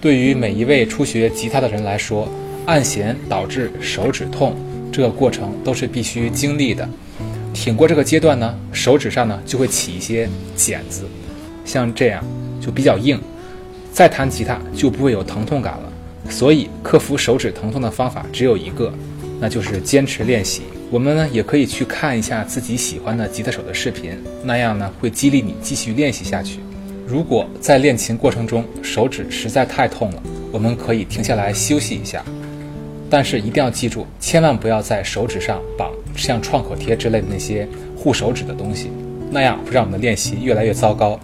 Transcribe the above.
对于每一位初学吉他的人来说，按弦导致手指痛，这个过程都是必须经历的。挺过这个阶段呢，手指上呢就会起一些茧子，像这样就比较硬，再弹吉他就不会有疼痛感了。所以克服手指疼痛的方法只有一个，那就是坚持练习。我们呢也可以去看一下自己喜欢的吉他手的视频，那样呢会激励你继续练习下去。如果在练琴过程中手指实在太痛了，我们可以停下来休息一下。但是一定要记住，千万不要在手指上绑像创可贴之类的那些护手指的东西，那样会让我们的练习越来越糟糕。